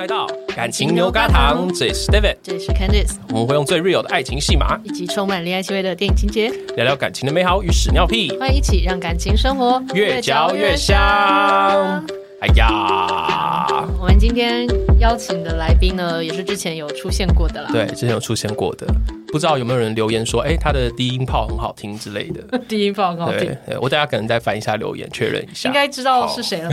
来到感情牛轧糖，这里是 David，这里是 Candice，我们会用最 real 的爱情戏码，以及充满恋爱气味的电影情节，聊聊感情的美好与屎尿屁，欢迎一起让感情生活越嚼越香。哎呀，我们今天邀请的来宾呢，也是之前有出现过的啦，对，之前有出现过的。不知道有没有人留言说，哎、欸，他的低音炮很好听之类的。低音炮很好听，我大家可能再翻一下留言确认一下。应该知道是谁了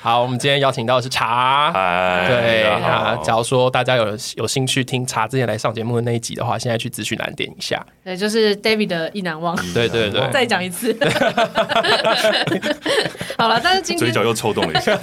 好。好，我们今天邀请到的是茶。嗨，对啊，假如说大家有有兴趣听茶之前来上节目的那一集的话，现在去资讯栏点一下。对，就是 David 的意难忘。对对对，再讲一次。好了，但是今天嘴角又抽动了一下。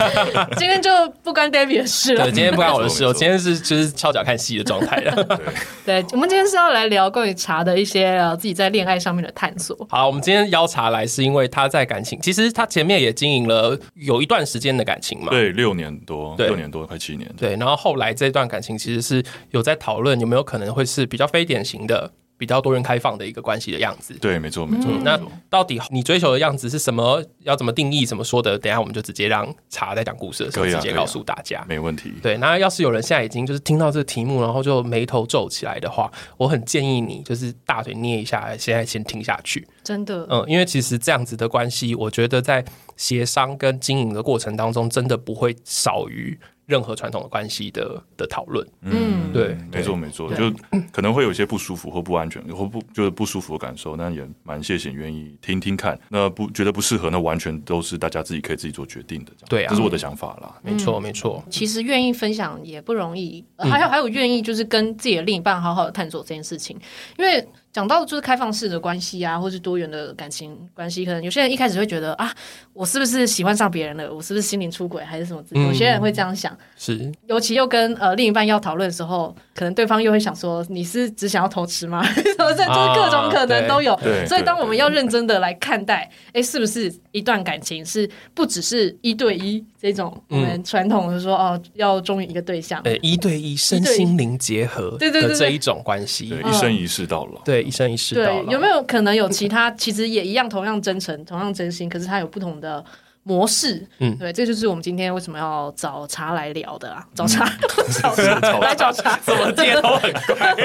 今天就不关 David 的事了。对，今天不关我的事，我今天是就是翘脚看戏的状态了。对。对我们今天是要来聊关于茶的一些呃自己在恋爱上面的探索。好，我们今天邀茶来是因为他在感情，其实他前面也经营了有一段时间的感情嘛。对，六年多，六年多快七年。对，然后后来这段感情其实是有在讨论有没有可能会是比较非典型的。比较多元开放的一个关系的样子，对，没错，没错。嗯、那到底你追求的样子是什么？要怎么定义？怎么说的？等一下我们就直接让茶在讲故事的时候直接告诉大家，啊啊、没问题。对，那要是有人现在已经就是听到这个题目，然后就眉头皱起来的话，我很建议你就是大腿捏一下，现在先听下去。真的，嗯，因为其实这样子的关系，我觉得在协商跟经营的过程当中，真的不会少于。任何传统的关系的的讨论，嗯，对，没错没错，就可能会有一些不舒服或不安全或不就是不舒服的感受，那也蛮谢谢愿意听听看。那不觉得不适合，那完全都是大家自己可以自己做决定的，这样。对啊，这是我的想法啦。没错没错，其实愿意分享也不容易，还有还有愿意就是跟自己的另一半好好的探索这件事情，因为。讲到就是开放式的关系啊，或是多元的感情关系，可能有些人一开始会觉得啊，我是不是喜欢上别人了？我是不是心灵出轨还是什么？嗯、有些人会这样想。是，尤其又跟呃另一半要讨论的时候，可能对方又会想说，你是只想要偷吃吗？什么这就是各种可能都有。啊、所以当我们要认真的来看待，哎、欸，是不是一段感情是不只是一对一这种我们传统的说、嗯、哦，要忠于一个对象，呃，一对一身心灵结合对对对这一种关系，一生一世到老，对。一生一世对，有没有可能有其他？其实也一样，同样真诚，同样真心，可是他有不同的模式。嗯，对，这就是我们今天为什么要找茶来聊的啊！找茶，找茶，来找茶，怎么接头很怪？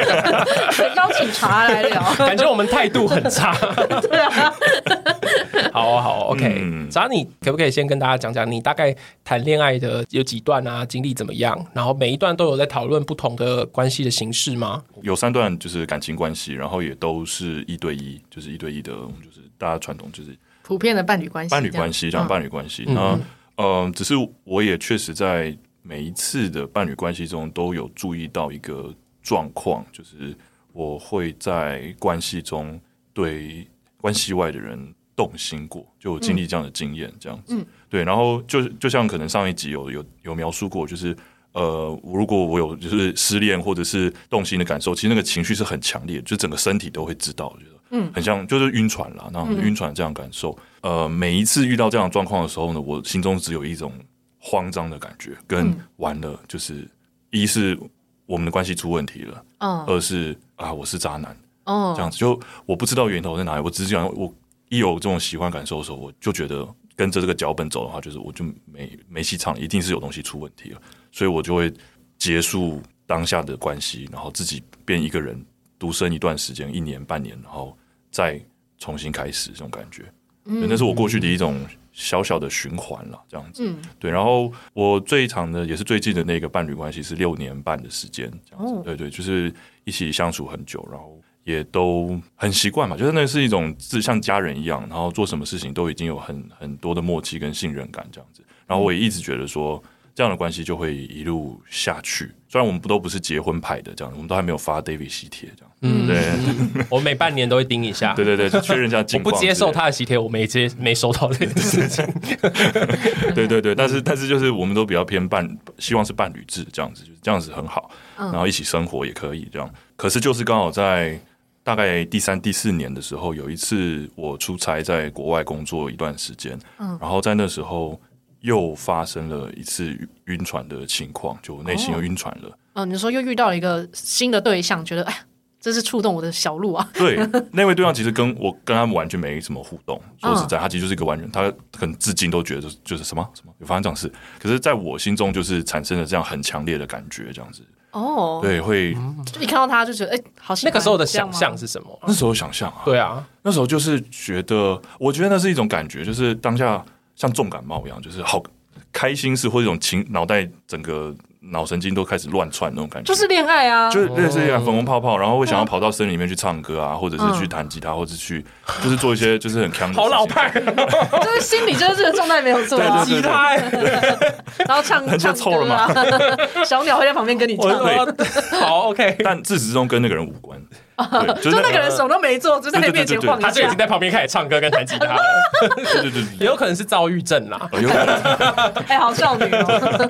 邀请茶来聊，感觉我们态度很差。对啊，好啊，好，OK。茶，你可不可以先跟大家讲讲，你大概谈恋爱的有几段啊？经历怎么样？然后每一段都有在讨论不同的关系的形式吗？有三段就是感情关系，然后也都是一对一，就是一对一的，就是大家传统就是。普遍的伴侣关系，伴侣关系这样伴侣关系。那嗯，呃，只是我也确实在每一次的伴侣关系中都有注意到一个状况，就是我会在关系中对关系外的人动心过，就经历这样的经验，这样子。嗯，对。然后就就像可能上一集有有有描述过，就是呃，如果我有就是失恋或者是动心的感受，其实那个情绪是很强烈，就整个身体都会知道，就是。嗯，很像就是晕船了，那晕船这样感受。嗯、呃，每一次遇到这样的状况的时候呢，我心中只有一种慌张的感觉，跟完了，就是一是我们的关系出问题了，嗯，二是啊我是渣男，哦，这样子就我不知道源头在哪里。我只是讲我一有这种喜欢感受的时候，我就觉得跟着这个脚本走的话，就是我就没没戏唱，一定是有东西出问题了，所以我就会结束当下的关系，然后自己变一个人。独身一段时间，一年半年，然后再重新开始，这种感觉，嗯，那是我过去的一种小小的循环了，这样子，嗯，对。然后我最长的也是最近的那个伴侣关系是六年半的时间，这样子，对对，就是一起相处很久，然后也都很习惯嘛，就是那是一种自像家人一样，然后做什么事情都已经有很很多的默契跟信任感，这样子。然后我也一直觉得说。这样的关系就会一路下去。虽然我们不都不是结婚派的，这样我们都还没有发 David 喜帖，这样。嗯，对。我每半年都会盯一下。对 对对，确认一下情况。我不接受他的喜帖，我没接，没收到这件事情。对对对，但是但是就是我们都比较偏伴，希望是伴侣制这样子，就是这样子很好。然后一起生活也可以这样。可是就是刚好在大概第三、第四年的时候，有一次我出差在国外工作一段时间，嗯，然后在那时候。又发生了一次晕船的情况，就内心又晕船了。嗯、哦，你说又遇到了一个新的对象，觉得哎，这是触动我的小鹿啊。对，那位对象其实跟我跟他们完全没什么互动。说实在，他其实就是一个完全，他可能至今都觉得就是什么什么有发生这种事。可是在我心中，就是产生了这样很强烈的感觉，这样子。哦，对，会就一看到他就觉得，哎，好。那个时候的想象是什么？那时候想象啊，对啊，那时候就是觉得，我觉得那是一种感觉，就是当下像重感冒一样，就是好开心是或者一种情脑袋整个。脑神经都开始乱窜那种感觉，就是恋爱啊，就是类似粉红泡泡，然后会想要跑到森林里面去唱歌啊，或者是去弹吉他，或者去就是做一些就是很强的。好老派，就是心里就是这个状态没有错啊，吉他，然后唱 唱歌嘛，小鸟会在旁边跟你唱。好，OK，但自始至终跟那个人无关。就那个人什么都没做，就在你面前晃，他就已经在旁边开始唱歌跟弹吉他了。对对对，也有可能是躁郁症啦。有可能。哎，好少女哦。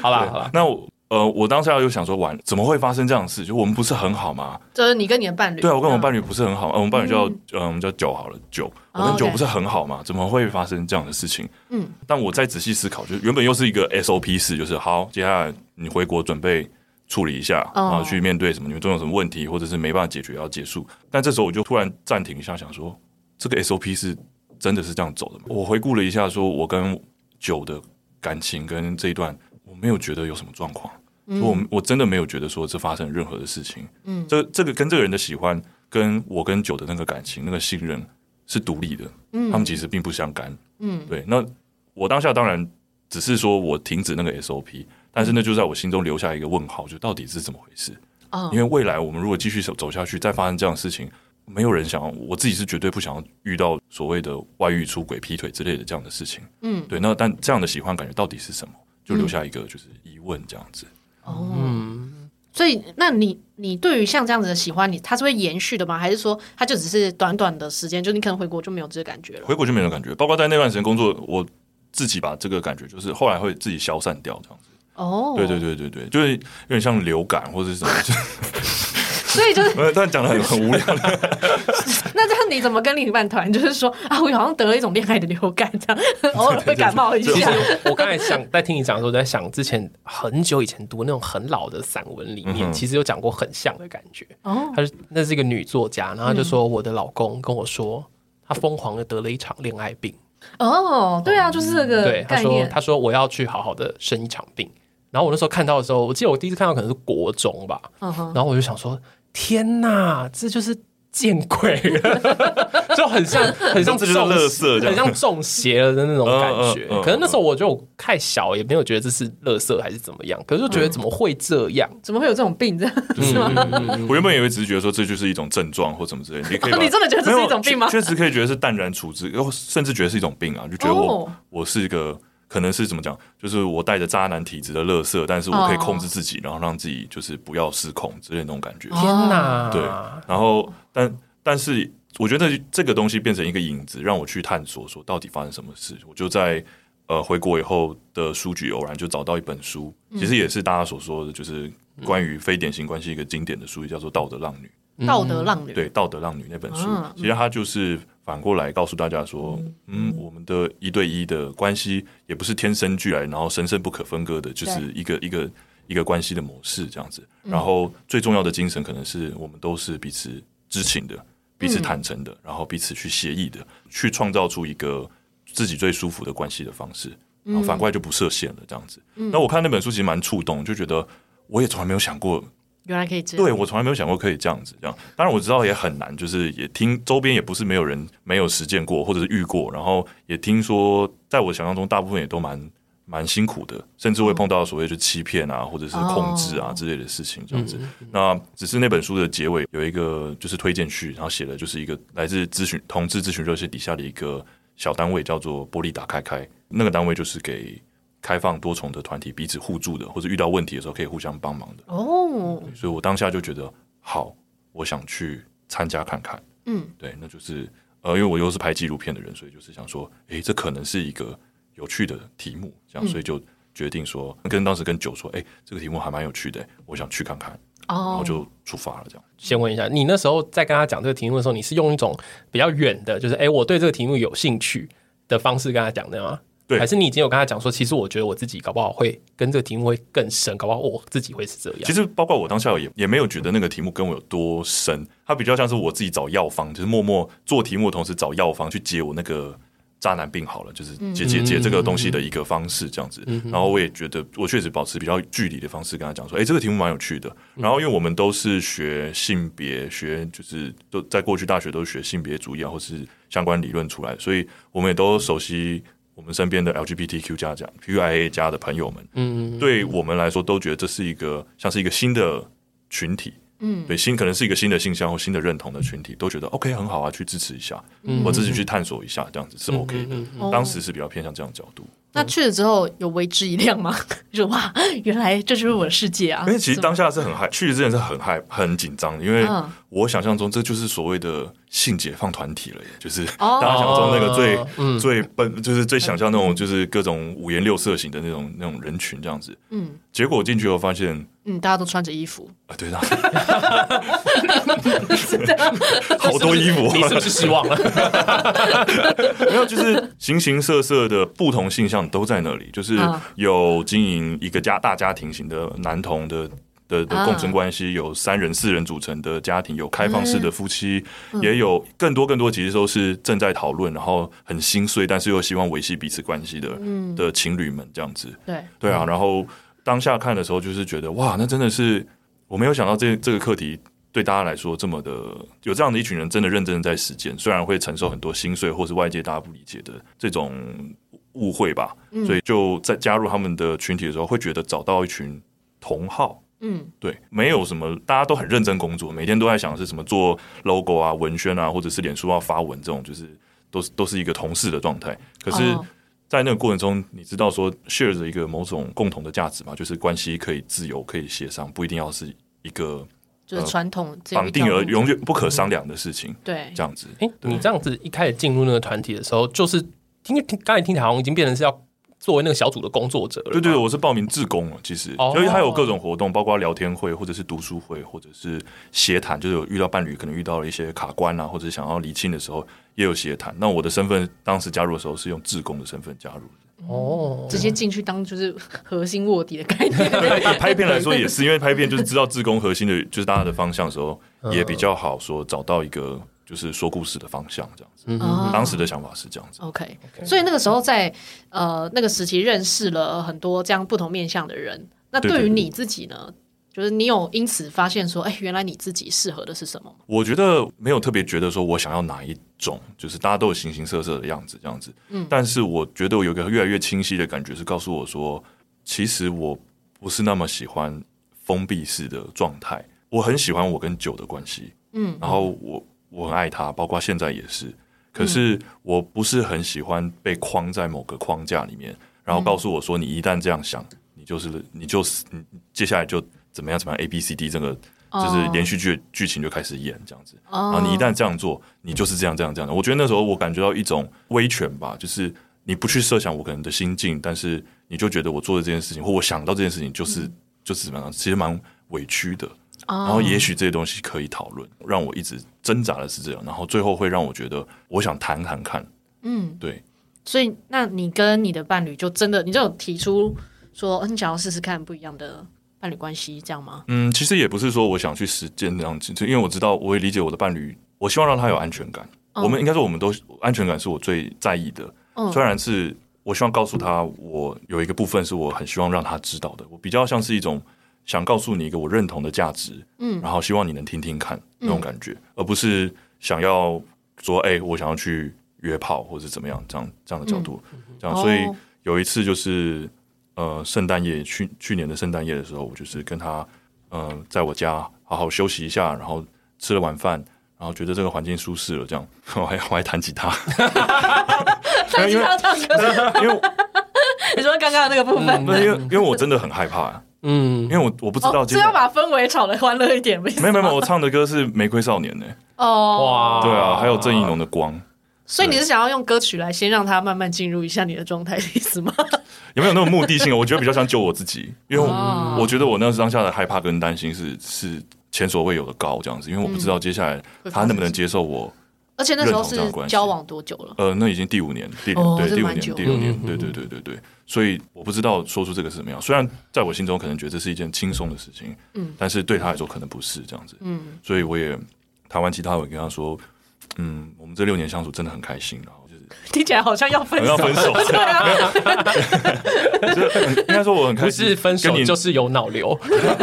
好 啦好啦，那我呃，我当下又想说，完怎么会发生这样的事？就我们不是很好吗？就是你跟你的伴侣。对啊，我跟我伴侣不是很好。我们伴侣叫呃，我们叫九好了，九。我跟九不是很好吗？怎么会发生这样的事情？嗯。但我再仔细思考，就原本又是一个 SOP 式，就是好，接下来你回国准备。处理一下，然后去面对什么？你们都有什么问题，或者是没办法解决要结束？但这时候我就突然暂停一下，想说这个 SOP 是真的是这样走的吗？我回顾了一下，说我跟九的感情跟这一段，我没有觉得有什么状况，嗯、我我真的没有觉得说这发生任何的事情。嗯，这这个跟这个人的喜欢，跟我跟九的那个感情、那个信任是独立的。嗯，他们其实并不相干。嗯，对。那我当下当然只是说我停止那个 SOP。但是那就在我心中留下一个问号，就到底是怎么回事？哦，因为未来我们如果继续走走下去，再发生这样的事情，没有人想要，我自己是绝对不想要遇到所谓的外遇、出轨、劈腿之类的这样的事情。嗯，对。那但这样的喜欢感觉到底是什么？就留下一个就是疑问这样子。哦，嗯，所以那你你对于像这样子的喜欢，你它是会延续的吗？还是说它就只是短短的时间？就你可能回国就没有这个感觉了？回国就没有感觉，包括在那段时间工作，我自己把这个感觉就是后来会自己消散掉这样子。哦，oh. 对对对对对，就是有点像流感或者是什么，所以就是，但讲的很很无聊。那这样你怎么跟另一半团？就是说啊，我好像得了一种恋爱的流感，这样偶尔会感冒一下。其实我刚才想在听你讲的时候，在想之前很久以前读那种很老的散文里面，其实有讲过很像的感觉。哦，她是那是一个女作家，然后就说我的老公跟我说，他疯狂的得了一场恋爱病。哦，对啊，就是这个对，他说他说我要去好好的生一场病。然后我那时候看到的时候，我记得我第一次看到可能是国中吧，uh huh. 然后我就想说：天哪，这就是见鬼了，就很像很像这种垃圾，很像中邪了的那种感觉。可能那时候我就太小，也没有觉得这是垃圾还是怎么样，可是就觉得怎么会这样？怎么会有这种病？这样是吗？我原本以为只是觉得说这就是一种症状或什么之类的，你可以，你真的觉得这是一种病吗？确实可以觉得是淡然处之，甚至觉得是一种病啊，就觉得我我是一个。可能是怎么讲？就是我带着渣男体质的乐色，但是我可以控制自己，然后让自己就是不要失控之类的那种感觉。天哪！对，然后但但是我觉得这个东西变成一个影子，让我去探索说到底发生什么事。我就在呃回国以后的书局偶然就找到一本书，其实也是大家所说的就是关于非典型关系一个经典的书，叫做《道德浪女》。道德浪女，对，道德浪女那本书，其实它就是。反过来告诉大家说，嗯，我们的一对一的关系也不是天生俱来，然后神圣不可分割的，就是一个一个一个关系的模式这样子。然后最重要的精神，可能是我们都是彼此知情的，彼此坦诚的，然后彼此去协议的，去创造出一个自己最舒服的关系的方式。然后反过来就不设限了这样子。那我看那本书其实蛮触动，就觉得我也从来没有想过。原来可以这样，对，我从来没有想过可以这样子这样。当然我知道也很难，就是也听周边也不是没有人没有实践过或者是遇过，然后也听说，在我想象中大部分也都蛮蛮辛苦的，甚至会碰到所谓就欺骗啊或者是控制啊之类的事情这样子。哦、那只是那本书的结尾有一个就是推荐序，然后写的就是一个来自咨询同志咨询热线底下的一个小单位，叫做玻璃打开开，那个单位就是给。开放多重的团体彼此互助的，或者遇到问题的时候可以互相帮忙的。哦，所以我当下就觉得好，我想去参加看看。嗯，对，那就是呃，因为我又是拍纪录片的人，所以就是想说，诶，这可能是一个有趣的题目，这样，所以就决定说，跟当时跟九说，诶，这个题目还蛮有趣的，我想去看看。哦，然后就出发了。这样，先问一下，你那时候在跟他讲这个题目的时候，你是用一种比较远的，就是诶，我对这个题目有兴趣的方式跟他讲的吗？对，还是你已经有跟他讲说，其实我觉得我自己搞不好会跟这个题目会更深，搞不好我自己会是这样。其实包括我当下也也没有觉得那个题目跟我有多深，它比较像是我自己找药方，就是默默做题目的同时找药方去解我那个。渣男病好了，就是解解解这个东西的一个方式，这样子。然后我也觉得，我确实保持比较距离的方式跟他讲说，哎，这个题目蛮有趣的。然后因为我们都是学性别学，就是都在过去大学都是学性别主义啊，或是相关理论出来，所以我们也都熟悉我们身边的 LGBTQ 加加 QIA 加的朋友们。嗯，对我们来说都觉得这是一个像是一个新的群体。嗯，对，新可能是一个新的性向或新的认同的群体，都觉得 OK 很好啊，去支持一下，嗯、我自己去探索一下，这样子是 OK 的。嗯嗯嗯、当时是比较偏向这样的角度。那去了之后有为之一亮吗？就哇，原来这就是我的世界啊！因为其实当下是很害，去之前是很害、很紧张，因为我想象中这就是所谓的性解放团体了，就是 大家想象中那个最、哦、最笨，就是最想象那种就是各种五颜六色型的那种那种人群这样子。嗯，结果进去后发现，嗯，大家都穿着衣服。啊，对的，好多衣服，你是不是失望了？没有，就是形形色色的不同性向。都在那里，就是有经营一个家大家庭型的男童的的的共生关系，有三人四人组成的家庭，有开放式的夫妻，也有更多更多，其实都是正在讨论，然后很心碎，但是又希望维系彼此关系的的情侣们这样子。对对啊，然后当下看的时候，就是觉得哇，那真的是我没有想到这这个课题对大家来说这么的有这样的一群人真的认真在实践，虽然会承受很多心碎，或是外界大家不理解的这种。误会吧，所以就在加入他们的群体的时候，会觉得找到一群同好。嗯，对，没有什么，大家都很认真工作，每天都在想是什么做 logo 啊、文宣啊，或者是脸书要发文这种，就是都是都是一个同事的状态。可是，在那个过程中，你知道说 share 着一个某种共同的价值嘛，就是关系可以自由，可以协商，不一定要是一个就是传统绑定而永远不可商量的事情。对，这样子。哎，你这样子一开始进入那个团体的时候，就是。听听，刚才听起来好像已经变成是要作为那个小组的工作者了。对对，我是报名志工了。其实，因为他有各种活动，包括聊天会，或者是读书会，或者是协谈，就是有遇到伴侣可能遇到了一些卡关啊，或者想要离清的时候，也有协谈。那我的身份当时加入的时候是用志工的身份加入的。哦，直接进去当就是核心卧底的概念。对，拍片来说也是，因为拍片就是知道自工核心的，就是大家的方向的时候，也比较好说找到一个。就是说故事的方向这样子，嗯、当时的想法是这样子。OK，所以那个时候在呃那个时期认识了很多这样不同面向的人。那对于你自己呢，对对对，就是你有因此发现说，哎、欸，原来你自己适合的是什么？我觉得没有特别觉得说我想要哪一种，就是大家都有形形色色的样子这样子。嗯，但是我觉得我有一个越来越清晰的感觉是告诉我说，其实我不是那么喜欢封闭式的状态，我很喜欢我跟酒的关系。嗯，然后我。我很爱他，包括现在也是。可是我不是很喜欢被框在某个框架里面，然后告诉我说，你一旦这样想，你就是你就是你接下来就怎么样怎么样 A B C D 这个就是连续剧剧情就开始演这样子。然后你一旦这样做，你就是这样这样这样的。我觉得那时候我感觉到一种威权吧，就是你不去设想我可能的心境，但是你就觉得我做的这件事情，或我想到这件事情就是就是怎么样，其实蛮委屈的。然后也许这些东西可以讨论，让我一直挣扎的是这样，然后最后会让我觉得我想谈谈看，嗯，对。所以，那你跟你的伴侣就真的，你就有提出说你想要试试看不一样的伴侣关系，这样吗？嗯，其实也不是说我想去实践这样子，因为我知道我也理解我的伴侣，我希望让他有安全感。嗯、我们应该说，我们都安全感是我最在意的。嗯，虽然是我希望告诉他，我有一个部分是我很希望让他知道的，我比较像是一种。想告诉你一个我认同的价值，嗯，然后希望你能听听看那种感觉，嗯、而不是想要说，哎、欸，我想要去约炮或者怎么样，这样这样的角度，嗯、这样。所以有一次就是，呃，圣诞夜去去年的圣诞夜的时候，我就是跟他，呃，在我家好好休息一下，然后吃了晚饭，然后觉得这个环境舒适了，这样，我还我还弹吉他，弹吉他唱歌，因为 你说刚刚那个部分，因为因为我真的很害怕。嗯，因为我我不知道，这要把氛围炒的欢乐一点，没没没有，我唱的歌是《玫瑰少年》呢。哦，哇，对啊，还有郑宜农的《光》，所以你是想要用歌曲来先让他慢慢进入一下你的状态的意思吗？有没有那种目的性？我觉得比较像救我自己，因为我觉得我那时当下的害怕跟担心是是前所未有的高这样子，因为我不知道接下来他能不能接受我而且那时候是交往多久了？呃，那已经第五年，第六对第五年，第六年，对对对对对。所以我不知道说出这个是怎么样。虽然在我心中可能觉得这是一件轻松的事情，嗯，但是对他来说可能不是这样子，嗯。所以我也谈完其他，我跟他说，嗯，我们这六年相处真的很开心，然后就是听起来好像要分手，要分手，对啊。应该说我很开心，不是分手就是有脑瘤，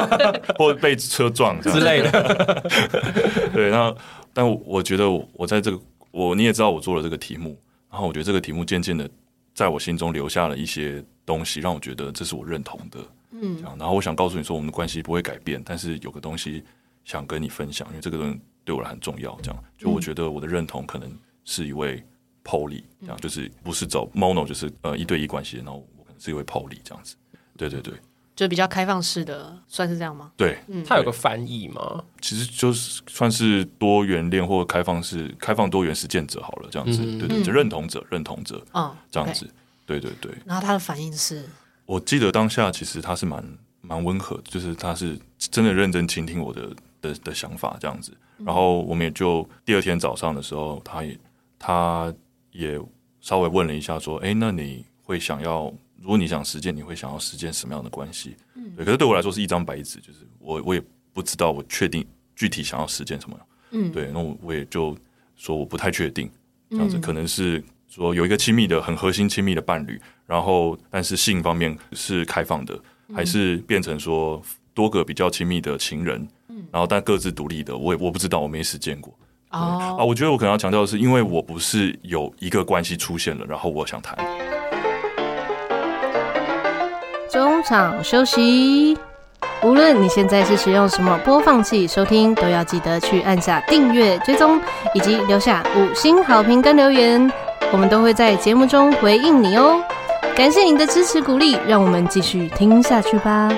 或被车撞之类的。对，那但我觉得我在这个我你也知道我做了这个题目，然后我觉得这个题目渐渐的。在我心中留下了一些东西，让我觉得这是我认同的。嗯，然后我想告诉你说，我们的关系不会改变，但是有个东西想跟你分享，因为这个东西对我来很重要。这样，就我觉得我的认同可能是一位 poly，这样就是不是走 mono，就是呃一对一关系，然后我可能是一位 poly 这样子。对对对。就比较开放式的，算是这样吗？对，嗯，它有个翻译吗？其实就是算是多元恋或开放式、开放多元实践者好了，这样子，嗯、对对，就认同者、认同者，嗯，这样子，对对对。然后他的反应是，我记得当下其实他是蛮蛮温和，就是他是真的认真倾听我的的的想法，这样子。然后我们也就第二天早上的时候，他也他也稍微问了一下，说：“哎，那你会想要？”如果你想实践，你会想要实践什么样的关系？嗯，对。可是对我来说是一张白纸，就是我我也不知道我确定具体想要实践什么。嗯，对。那我我也就说我不太确定，这样子可能是说有一个亲密的、很核心亲密的伴侣，然后但是性方面是开放的，还是变成说多个比较亲密的情人，嗯，然后但各自独立的，我也我不知道，我没实践过。哦，啊，我觉得我可能要强调的是，因为我不是有一个关系出现了，然后我想谈。场休息，无论你现在是使用什么播放器收听，都要记得去按下订阅、追踪，以及留下五星好评跟留言，我们都会在节目中回应你哦。感谢你的支持鼓励，让我们继续听下去吧。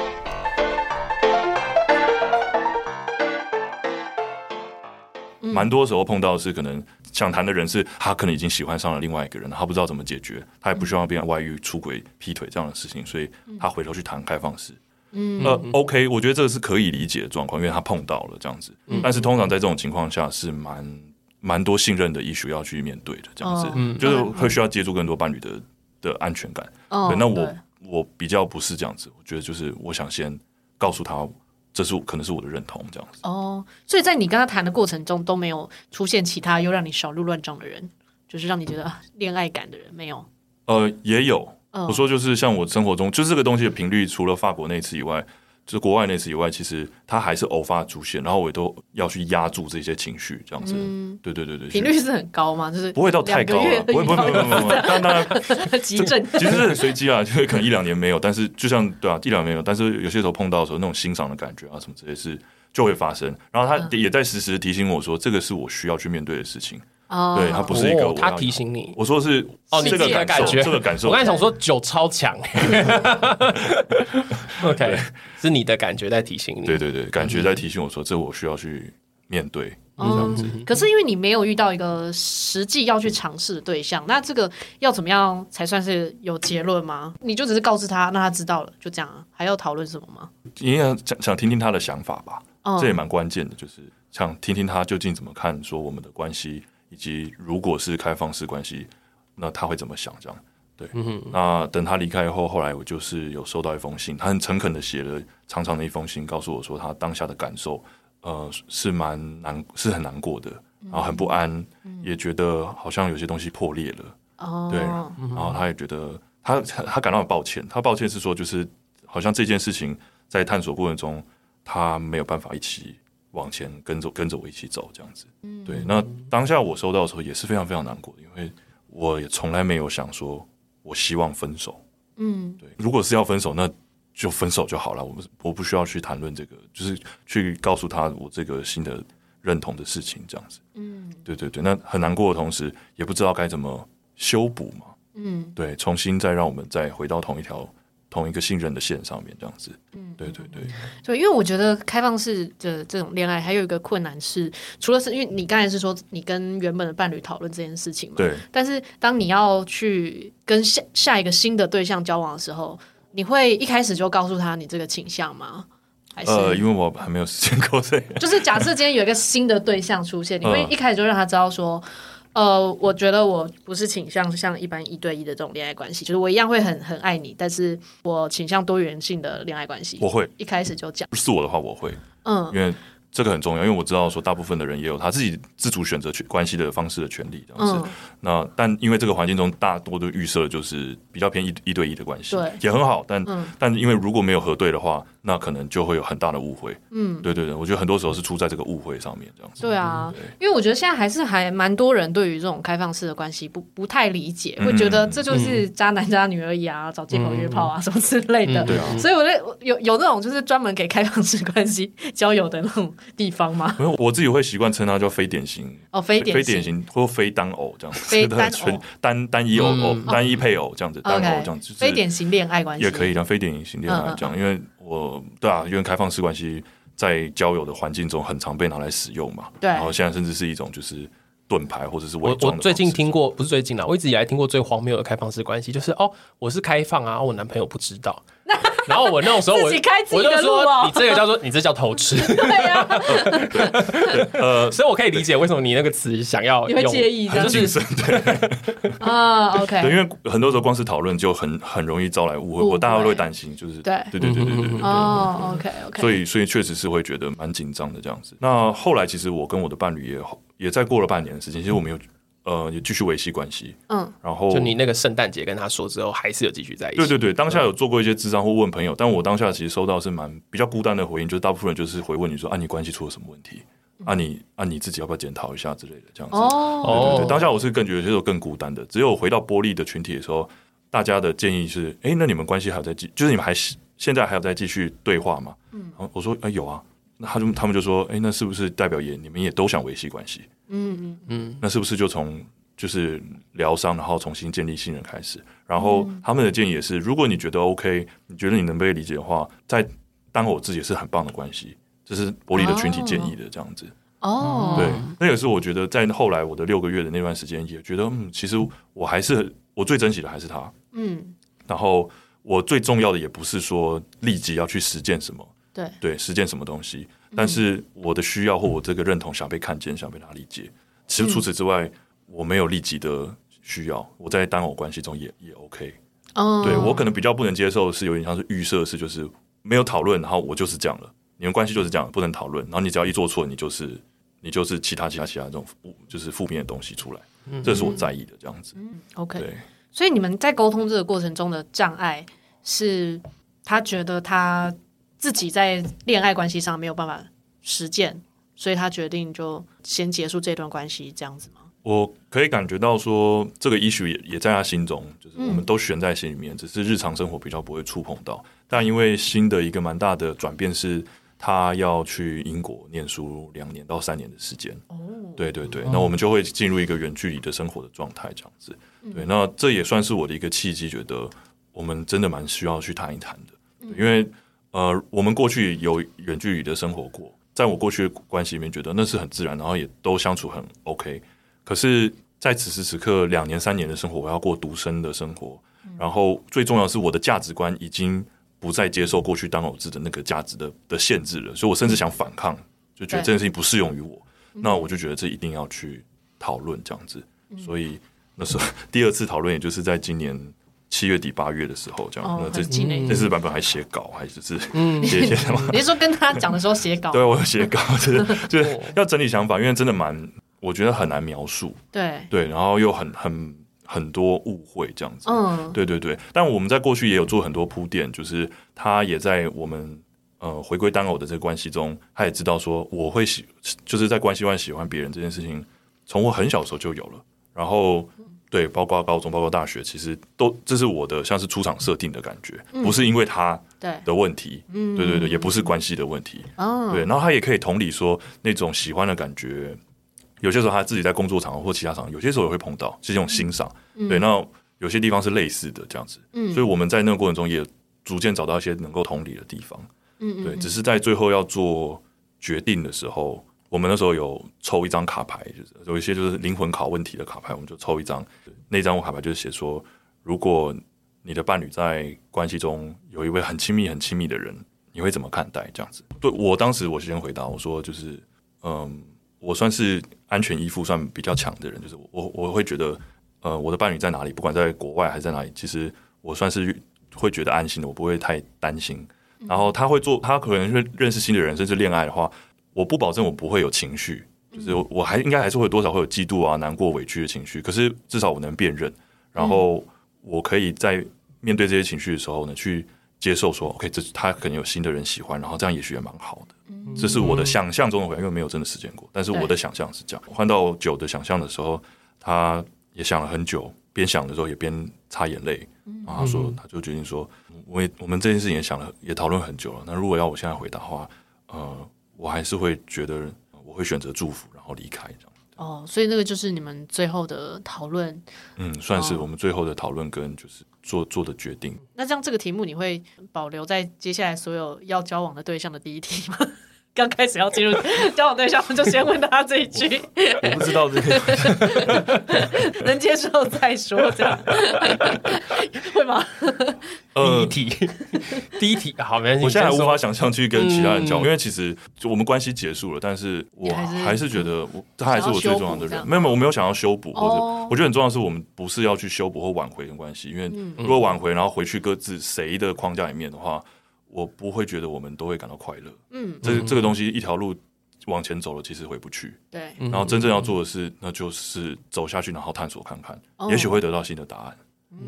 蛮多时候碰到的是可能。想谈的人是他，可能已经喜欢上了另外一个人，他不知道怎么解决，他也不希望变成外遇、出轨、劈腿这样的事情，所以他回头去谈开放式。嗯，呃，OK，我觉得这个是可以理解的状况，因为他碰到了这样子。但是通常在这种情况下是蛮蛮多信任的 issue 要去面对的，这样子，嗯，就是会需要借助更多伴侣的的安全感。对，那我我比较不是这样子，我觉得就是我想先告诉他。这是可能是我的认同，这样子哦。所以在你跟他谈的过程中，都没有出现其他又让你小鹿乱撞的人，就是让你觉得恋爱感的人没有？呃，也有。我说就是像我生活中，就是这个东西的频率，除了法国那次以外。就是国外那次以外，其实他还是偶发出现，然后我也都要去压住这些情绪，这样子。嗯，对对对对。频率是很高吗？就是不会到太高了，不会不会不会不会不会。当然，急症其实是很随机啊，就是可能一两年没有，但是就像对啊，一两年没有，但是有些时候碰到的时候，那种欣赏的感觉啊，什么这些事就会发生。然后他也在时时提醒我说，这个是我需要去面对的事情。哦，对他不是一个，他提醒你，我说是哦，这个感觉，这个感受。我刚才想说酒超强，OK，是你的感觉在提醒你，对对对，感觉在提醒我说，这我需要去面对这样子。可是因为你没有遇到一个实际要去尝试的对象，那这个要怎么样才算是有结论吗？你就只是告知他，那他知道了，就这样，还要讨论什么吗？你想想听听他的想法吧，这也蛮关键的，就是想听听他究竟怎么看，说我们的关系。以及如果是开放式关系，那他会怎么想？这样对。嗯、那等他离开以后，后来我就是有收到一封信，他很诚恳的写了长长的一封信，告诉我说他当下的感受，呃，是蛮难，是很难过的，然后很不安，嗯、也觉得好像有些东西破裂了。哦、对，然后他也觉得他他感到很抱歉，他抱歉是说就是好像这件事情在探索过程中，他没有办法一起。往前跟着跟着我一起走，这样子，嗯、对。那当下我收到的时候也是非常非常难过的，因为我也从来没有想说我希望分手，嗯，对。如果是要分手，那就分手就好了，我们我不需要去谈论这个，就是去告诉他我这个新的认同的事情，这样子，嗯，对对对。那很难过的同时，也不知道该怎么修补嘛，嗯，对，重新再让我们再回到同一条。同一个信任的线上面，这样子，嗯，对对对，对，因为我觉得开放式的这种恋爱还有一个困难是，除了是因为你刚才是说你跟原本的伴侣讨论这件事情嘛，对，但是当你要去跟下下一个新的对象交往的时候，你会一开始就告诉他你这个倾向吗？还是？呃，因为我还没有时间过这个。就是假设今天有一个新的对象出现，你会一开始就让他知道说，呃，我觉得我不是倾向像一般一对一的这种恋爱关系，就是我一样会很很爱你，但是我倾向多元性的恋爱关系。我会一开始就讲，不是我的话，我会，嗯，因为。这个很重要，因为我知道说大部分的人也有他自己自主选择关系的方式的权利，这样子。嗯、那但因为这个环境中大多都预设就是比较偏一一对一的关系，对，也很好。但、嗯、但因为如果没有核对的话，那可能就会有很大的误会。嗯，对对对，我觉得很多时候是出在这个误会上面这样子。对啊，对，因为我觉得现在还是还蛮多人对于这种开放式的关系不不太理解，会觉得这就是渣男渣女而已啊，找借口约炮啊什么之类的。对啊，所以我觉得有有那种就是专门给开放式关系交友的那种地方吗？我自己会习惯称它叫非典型。哦，非典型，非典型或非单偶这样子，非单纯 单单一偶偶单一配偶这样子，单偶这样子，非典型恋爱关系。也可以，像非典型恋爱这样，因为我对啊，因为开放式关系在交友的环境中很常被拿来使用嘛，对，然后现在甚至是一种就是盾牌或者是伪装。我我最近听过，不是最近啦，我一直以来听过最荒谬的开放式关系就是哦，我是开放啊，我男朋友不知道。然后我那种时候我，我我就说，你这个叫做你这叫偷吃。对呀，呃，所以我可以理解为什么你那个词想要你会介意，就是对 啊，OK，对，因为很多时候光是讨论就很很容易招来误会，我大家都会担心，就是对对对对对对哦，OK OK，所以所以确实是会觉得蛮紧张的这样子。那后来其实我跟我的伴侣也也在过了半年的时间，其实我们有。呃，也继续维系关系。嗯，然后就你那个圣诞节跟他说之后，还是有继续在一起。对对对，当下有做过一些智商或问朋友，但我当下其实收到是蛮比较孤单的回应，就是大部分人就是回问你说啊，你关系出了什么问题？啊你，你啊你自己要不要检讨一下之类的这样子。哦，对对对，当下我是更觉得就是更孤单的。只有回到玻璃的群体的时候，大家的建议是，哎，那你们关系还有在继，就是你们还是现在还有在继续对话吗？嗯，我说哎有啊，那他就他们就说，哎，那是不是代表也你们也都想维系关系？嗯嗯嗯，那是不是就从就是疗伤，然后重新建立信任开始。然后他们的建议也是，如果你觉得 OK，你觉得你能被理解的话，在当偶制也是很棒的关系。这是波莉的群体建议的这样子。哦，对，那也是我觉得在后来我的六个月的那段时间，也觉得嗯，其实我还是我最珍惜的还是他。嗯，然后我最重要的也不是说立即要去实践什么，对对，实践什么东西，但是我的需要或我这个认同想被看见，想被他理解。其实除此之外。我没有立即的需要，我在单偶关系中也也 OK。哦，对，我可能比较不能接受的是有点像是预设是，就是没有讨论，然后我就是这样了，你们关系就是这样，不能讨论，然后你只要一做错，你就是你就是其他其他其他这种负就是负面的东西出来，嗯、这是我在意的这样子。嗯，OK。对，所以你们在沟通这个过程中的障碍是，他觉得他自己在恋爱关系上没有办法实践，所以他决定就先结束这段关系，这样子吗？我可以感觉到说，这个 issue 也也在他心中，就是我们都悬在心里面，只是日常生活比较不会触碰到。但因为新的一个蛮大的转变是，他要去英国念书两年到三年的时间。哦，对对对，那我们就会进入一个远距离的生活的状态，这样子。对，那这也算是我的一个契机，觉得我们真的蛮需要去谈一谈的。因为呃，我们过去有远距离的生活过，在我过去的关系里面，觉得那是很自然，然后也都相处很 OK。可是，在此时此刻，两年三年的生活，我要过独身的生活，然后最重要的是，我的价值观已经不再接受过去当偶制的那个价值的的限制了，所以我甚至想反抗，就觉得这件事情不适用于我。那我就觉得这一定要去讨论这样子。所以那时候 第二次讨论，也就是在今年七月底八月的时候，这样。那这这次版本还写稿，还是是 写一些什么？你是说跟他讲的时候写稿？对，我有写稿，就是就是要整理想法，因为真的蛮。我觉得很难描述，对对，然后又很很很多误会这样子，嗯，对对对。但我们在过去也有做很多铺垫，就是他也在我们呃回归单偶的这个关系中，他也知道说我会喜，就是在关系外喜欢别人这件事情，从我很小的时候就有了。然后对，包括高中，包括大学，其实都这是我的像是出场设定的感觉，不是因为他的问题，嗯，对对对，也不是关系的问题，哦，对。然后他也可以同理说那种喜欢的感觉。有些时候他自己在工作场合或其他场合，有些时候也会碰到，是这种欣赏。嗯、对，那有些地方是类似的这样子，嗯、所以我们在那个过程中也逐渐找到一些能够同理的地方。嗯，对，只是在最后要做决定的时候，我们那时候有抽一张卡牌，就是有一些就是灵魂拷问题的卡牌，我们就抽一张。那张卡牌就是写说，如果你的伴侣在关系中有一位很亲密、很亲密的人，你会怎么看待这样子？对我当时我先回答我说就是嗯，我算是安全依附算比较强的人，就是我我会觉得呃我的伴侣在哪里，不管在国外还是在哪里，其实我算是会觉得安心的，我不会太担心。然后他会做，他可能会认识新的人，甚至恋爱的话，我不保证我不会有情绪，就是我还应该还是会多少会有嫉妒啊、难过、委屈的情绪。可是至少我能辨认，然后我可以在面对这些情绪的时候呢，去接受说，OK，这他可能有新的人喜欢，然后这样也许也蛮好的。这是我的想象中的回应，因为没有真的实践过，但是我的想象是这样。换到酒的想象的时候，他也想了很久，边想的时候也边擦眼泪。然后他说，他就决定说。我也我们这件事情也想了，也讨论很久了。那如果要我现在回答的话，呃，我还是会觉得我会选择祝福，然后离开这样。哦，所以那个就是你们最后的讨论。嗯，算是我们最后的讨论跟就是做做的决定。那这样这个题目你会保留在接下来所有要交往的对象的第一题吗？刚开始要进入 交往对象，我们就先问他这一句。我不知道这个，能接受再说，这样 会吗？第一题，第一题，好，没关系。我现在还无法想象去跟其他人交往，因为其实就我们关系结束了，但是我还是觉得我他还是我最重要的人。没有没有，我没有想要修补，或者我觉得很重要的是，我们不是要去修补或挽回的关系，因为如果挽回，然后回去各自谁的框架里面的话。我不会觉得我们都会感到快乐。嗯，这这个东西一条路往前走了，其实回不去。对，然后真正要做的是，那就是走下去，然后探索看看，也许会得到新的答案。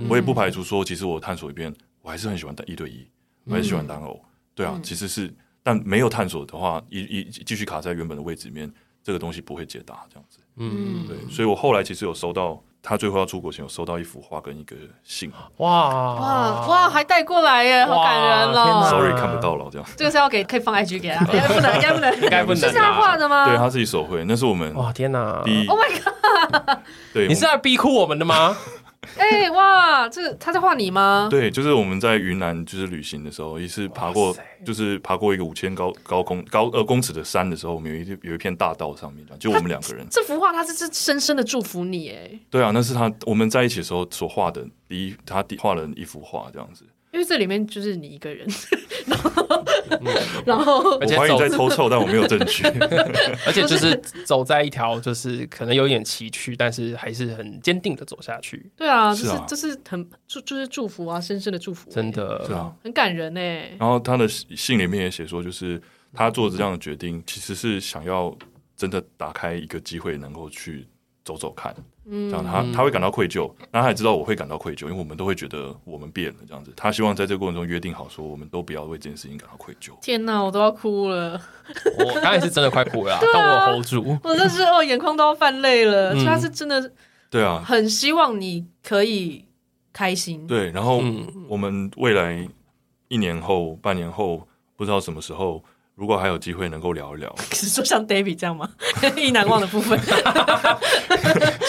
我也不排除说，其实我探索一遍，我还是很喜欢单一对一，我还是喜欢单偶。对啊，其实是，但没有探索的话，一一继续卡在原本的位置里面，这个东西不会解答。这样子，嗯，对，所以我后来其实有收到。他最后要出国前，有收到一幅画跟一个信。哇哇哇，还带过来耶，好感人哦。Sorry，看不到了，这样。这个是要给，可以放 IG 给他。应 该不能，应该不能，应该不能。是他画的吗？对，他自己手绘，那是我们。哇天哪！Oh my god！对，你是在逼哭我们的吗？哎、欸、哇，这他在画你吗？对，就是我们在云南就是旅行的时候，一次爬过，就是爬过一个五千高高空高呃公尺的山的时候，我们有一有一片大道上面，就我们两个人。这幅画，他是是深深的祝福你哎。对啊，那是他我们在一起的时候所画的第一，他画了一幅画这样子。因为这里面就是你一个人，然后，然后我怀疑你在偷臭，但我没有证据。而且就是走在一条，就是可能有点崎岖，但是还是很坚定的走下去。对啊，就是这是很祝，就是祝福啊，深深的祝福，真的，是啊，很感人哎。然后他的信里面也写说，就是他做这样的决定，其实是想要真的打开一个机会，能够去走走看。嗯，这样他他会感到愧疚，那他也知道我会感到愧疚，因为我们都会觉得我们变了这样子。他希望在这个过程中约定好，说我们都不要为这件事情感到愧疚。天哪，我都要哭了！我刚才是真的快哭了，但我 hold 住，我真是哦，眼眶都要泛泪了。他是真的，对啊，很希望你可以开心。对，然后我们未来一年后、半年后，不知道什么时候。如果还有机会能够聊一聊，是说像 David 这样吗？意难忘的部分，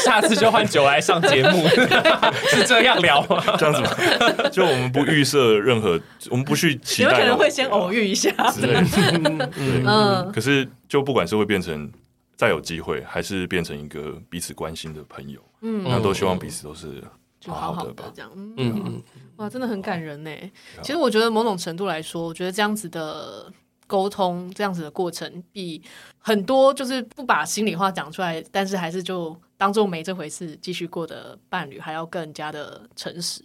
下次就换酒来上节目，是这样聊吗？这样子吗？就我们不预设任何，我们不去期待，有可能会先偶遇一下之类的。嗯，可是就不管是会变成再有机会，还是变成一个彼此关心的朋友，嗯，那都希望彼此都是好好的吧。这样，嗯嗯，哇，真的很感人呢。其实我觉得某种程度来说，我觉得这样子的。沟通这样子的过程，比很多就是不把心里话讲出来，但是还是就当做没这回事继续过的伴侣，还要更加的诚实。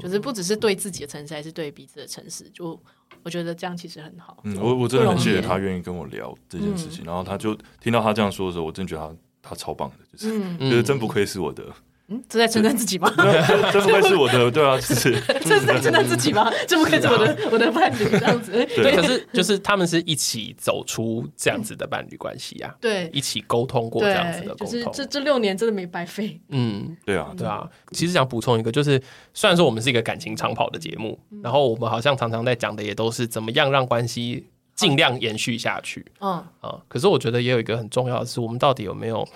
就是不只是对自己的诚实，还是对彼此的诚实。就我觉得这样其实很好。嗯，我我真的很谢谢他愿意跟我聊这件事情。然后他就听到他这样说的时候，我真觉得他他超棒的，就是就是真不愧是我的。嗯，这在称赞自己吗？这不会是我的，对啊，是这是在称赞自己吗？这不会是我的 我的伴侣这样子？对，可是就是他们是一起走出这样子的伴侣关系呀，对，一起沟通过这样子的沟通，就是这这六年真的没白费。嗯，对啊，对啊。其实想补充一个，就是虽然说我们是一个感情长跑的节目，然后我们好像常常在讲的也都是怎么样让关系尽量延续下去。嗯啊，可是我觉得也有一个很重要的是，我们到底有没有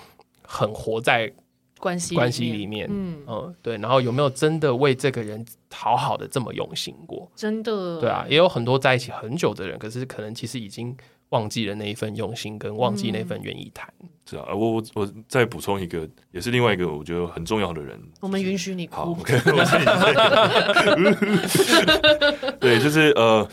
很活在。关系关系里面，嗯嗯，对，然后有没有真的为这个人好好的这么用心过？真的，对啊，也有很多在一起很久的人，可是可能其实已经忘记了那一份用心，跟忘记那份愿意谈。是啊，我我我再补充一个，也是另外一个我觉得很重要的人。我们允许你哭。OK，对，就是呃，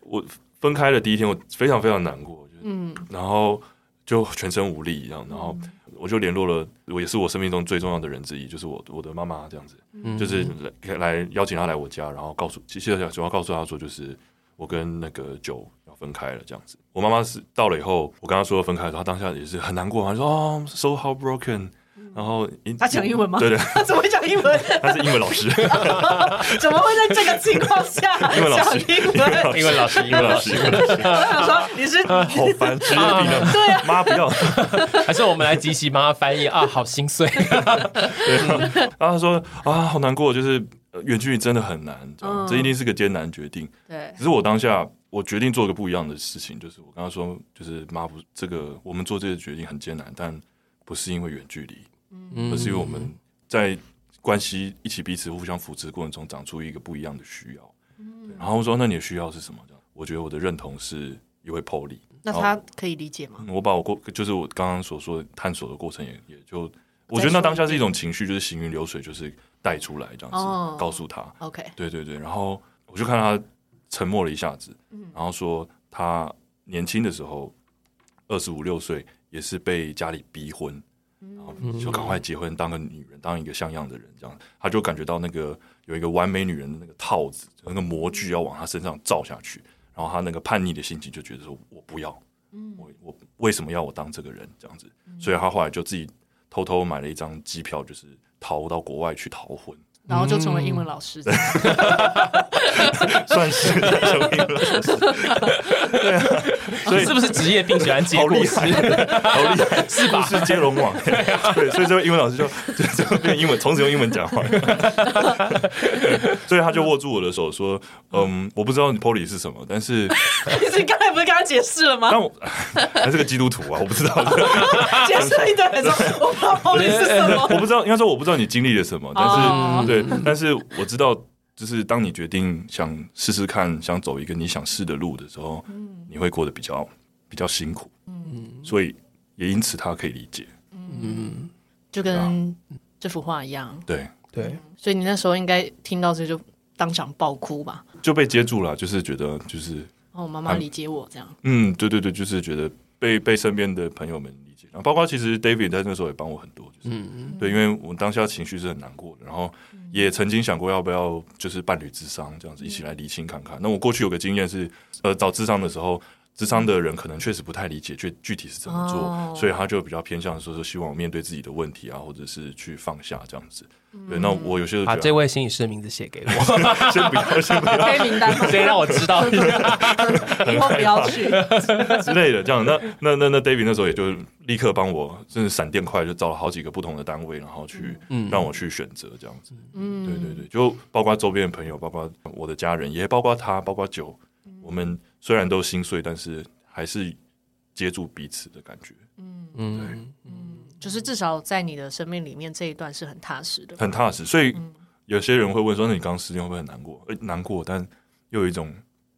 我分开的第一天，我非常非常难过，嗯，然后就全身无力，一样，然后我就联络了，我也是我生命中最重要的人之一，就是我我的妈妈，这样子，嗯、就是来来邀请她来我家，然后告诉，其实主要告诉她说，就是我跟那个九要分开了，这样子。我妈妈是到了以后，我跟她说分开的时候，她当下也是很难过，她说哦，so heartbroken。然后他讲英文吗？对对，他怎么会讲英文？他是英文老师，怎么会在这个情况下讲英文？英文老师，英文老师，英文老师。我想说你是好烦，职业病啊！对啊，妈不要，还是我们来集齐帮他翻译啊？好心碎。然后他说啊，好难过，就是远距离真的很难，这一定是个艰难决定。对，只是我当下我决定做个不一样的事情，就是我刚刚说，就是妈不，这个我们做这个决定很艰难，但不是因为远距离。而是因为我们在关系一起彼此互相扶持的过程中，长出一个不一样的需要。然后我说：“那你的需要是什么？”我觉得我的认同是一位 Polly。那他可以理解吗？我把我过就是我刚刚所说的探索的过程也，也也就我觉得那当下是一种情绪，就是行云流水，就是带出来这样子，告诉他。OK，对对对。然后我就看他沉默了一下子，然后说他年轻的时候二十五六岁，也是被家里逼婚。然后就赶快结婚，当个女人，当一个像样的人，这样他就感觉到那个有一个完美女人的那个套子，那个模具要往他身上罩下去，然后他那个叛逆的心情就觉得说：“我不要，我我为什么要我当这个人？”这样子，所以他后来就自己偷偷买了一张机票，就是逃到国外去逃婚。然后就成为英文老师，算是成为英文老师。对啊，所以是不是职业病喜欢接故事？好厉害，好厉害，是吧？是接龙网，对，所以这位英文老师就就就变英文，从此用英文讲话。所以他就握住我的手说：“嗯，我不知道你 Polly 是什么，但是 你刚才不是跟他解释了吗？但我还是个基督徒啊，我不知道。解释一段，说我不知道 Polly 是什么，我不知道，应该说我不知道你经历了什么，但是对。”对，但是我知道，就是当你决定想试试看，想走一个你想试的路的时候，嗯，你会过得比较比较辛苦，嗯，所以也因此他可以理解，嗯，就跟这幅画一样，对。对，所以你那时候应该听到这就当场爆哭吧？就被接住了，就是觉得就是哦，妈妈理解我这样，嗯，对对对，就是觉得被被身边的朋友们。包括其实 David 在那时候也帮我很多，就是对，因为我当下情绪是很难过的，然后也曾经想过要不要就是伴侣智商这样子一起来理清看看。那我过去有个经验是，呃，找智商的时候。咨商的人可能确实不太理解具具体是怎么做，oh. 所以他就比较偏向说说希望我面对自己的问题啊，或者是去放下这样子。Mm. 对，那我有些时候把这位心理师的名字写给我，先不要，先不要，黑名单，先让我知道，以后不要去之类的。这样，那那那那 David 那时候也就立刻帮我，真是闪电快就找了好几个不同的单位，然后去让我去选择这样子。嗯，对对对，就包括周边的朋友，包括我的家人，也包括他，包括酒，我们。虽然都心碎，但是还是接住彼此的感觉。嗯嗯，对，嗯，就是至少在你的生命里面这一段是很踏实的，很踏实。所以有些人会问说：“那你刚失恋会不会很难过？”诶，难过，但又有一种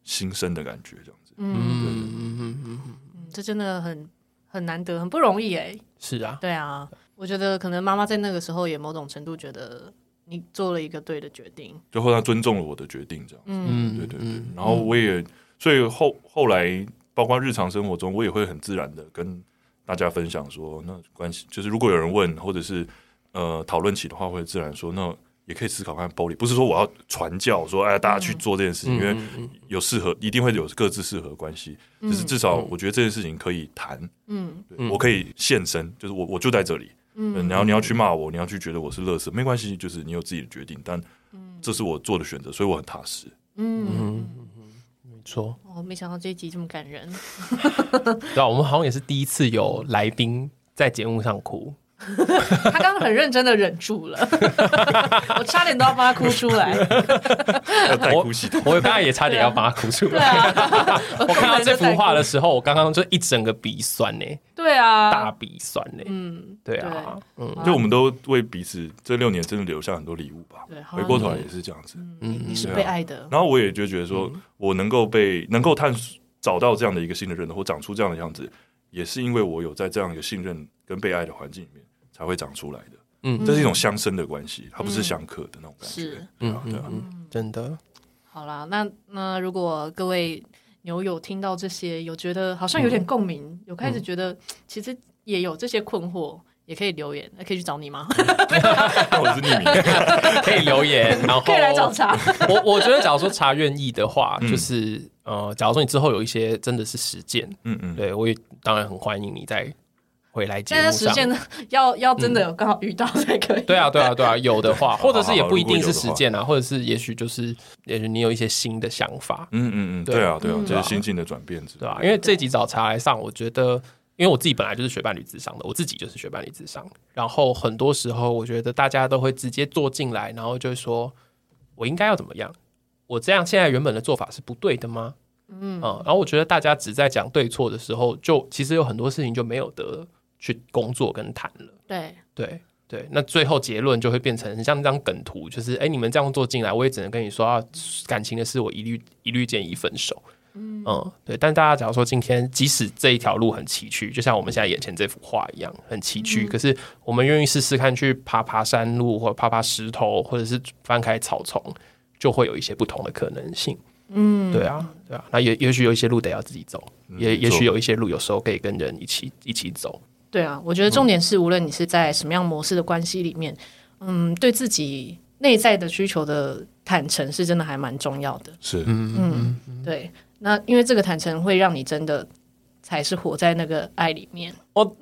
新生的感觉，这样子。嗯嗯嗯嗯嗯，这真的很很难得，很不容易哎。是啊，对啊，我觉得可能妈妈在那个时候也某种程度觉得你做了一个对的决定，最后来尊重了我的决定，这样子。嗯，对对对。然后我也。所以后后来，包括日常生活中，我也会很自然的跟大家分享说，那关系就是如果有人问，或者是呃讨论起的话，会自然说，那也可以思考看 Polly，不是说我要传教说，哎，大家去做这件事情，嗯、因为有适合，一定会有各自适合的关系，嗯、就是至少我觉得这件事情可以谈，嗯，我可以现身，就是我我就在这里，嗯，然后你要去骂我，你要去觉得我是乐色，没关系，就是你有自己的决定，但这是我做的选择，所以我很踏实，嗯。嗯说，我、哦、没想到这一集这么感人。对啊，我们好像也是第一次有来宾在节目上哭。他刚刚很认真的忍住了，我差点都要帮他哭出来。我我刚才也差点要帮他哭出来。啊、我看到这幅画的时候，我刚刚就一整个鼻酸呢。对啊，大鼻酸呢。嗯，对啊，嗯，就我们都为彼此这六年真的留下很多礼物吧。对，回过头来也是这样子。嗯，你是被爱的。然后我也就觉得说，我能够被能够探索找到这样的一个新的认同，或长出这样的样子，也是因为我有在这样一个信任跟被爱的环境里面。才会长出来的，嗯，这是一种相生的关系，它不是相克的那种感觉，是，对啊，对啊，真的。好啦，那那如果各位牛有听到这些，有觉得好像有点共鸣，嗯、有开始觉得其实也有这些困惑。也可以留言，可以去找你吗？我是匿名，可以留言，然后可以来找茶。我我觉得，假如说茶愿意的话，嗯、就是呃，假如说你之后有一些真的是实践，嗯嗯，对我也当然很欢迎你再回来节目上。实践 要要真的有刚好遇到才可以。嗯、对啊对啊对啊，有的话，或者是也不一定是实践啊，或者是也许就是也许你有一些新的想法。嗯嗯嗯，对啊对啊，就是心境的转变，对吧？因为这集早茶来上，我觉得。因为我自己本来就是学伴侣智商的，我自己就是学伴侣智商。然后很多时候，我觉得大家都会直接坐进来，然后就说：“我应该要怎么样？我这样现在原本的做法是不对的吗？”嗯，嗯，然后我觉得大家只在讲对错的时候，就其实有很多事情就没有得去工作跟谈了。对对对，那最后结论就会变成像那张梗图，就是哎，你们这样做进来，我也只能跟你说啊，感情的事，我一律一律建议分手。嗯，对，但大家假如说今天即使这一条路很崎岖，就像我们现在眼前这幅画一样很崎岖，嗯、可是我们愿意试试看去爬爬山路，或爬爬石头，或者是翻开草丛，就会有一些不同的可能性。嗯，对啊，对啊，那也也许有一些路得要自己走，嗯、也也许有一些路有时候可以跟人一起一起走。对啊，我觉得重点是，无论你是在什么样模式的关系里面，嗯，对自己内在的需求的坦诚是真的还蛮重要的。是，嗯嗯，对。那因为这个坦诚会让你真的才是活在那个爱里面。我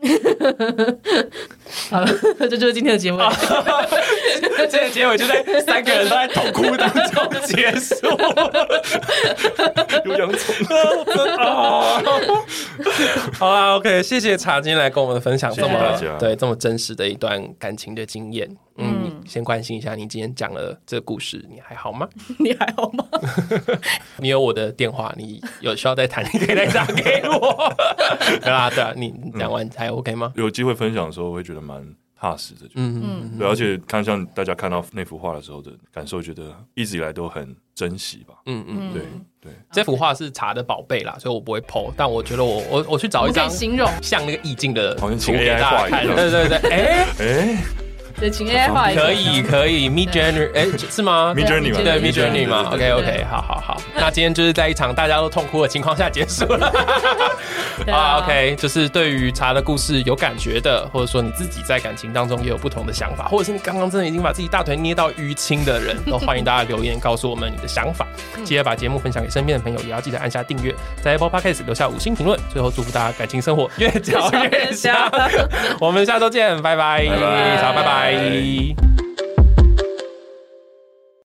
好了，这就是今天的结尾。这个结尾就在 三个人都在痛哭当中结束。有洋葱啊！好啊，OK，谢谢茶今天来跟我们分享这么对这么真实的一段感情的经验。嗯，先关心一下，你今天讲了这个故事，你还好吗？你还好吗？你有我的电话，你有需要再谈，你可以再打给我。对啊，对啊，你讲完。还 OK 吗？有机会分享的时候，我会觉得蛮踏实的。嗯嗯，对，而且看像大家看到那幅画的时候的感受，觉得一直以来都很珍惜吧。嗯嗯，对对，这幅画是茶的宝贝啦，所以我不会 po。但我觉得我我我去找一张形容像那个意境的，好像请 AI 画一样。对对对，哎哎。对，请 AI 画一个。可以，可以，Midjourney，哎，是吗？Midjourney 吗？对，Midjourney 吗？OK，OK，好好好。那今天就是在一场大家都痛哭的情况下结束了。啊，OK，就是对于茶的故事有感觉的，或者说你自己在感情当中也有不同的想法，或者是你刚刚真的已经把自己大腿捏到淤青的人，都欢迎大家留言告诉我们你的想法。记得把节目分享给身边的朋友，也要记得按下订阅，在 Apple Podcast 留下五星评论。最后祝福大家感情生活越嚼越香。我们下周见，拜拜，拜拜，茶，拜拜。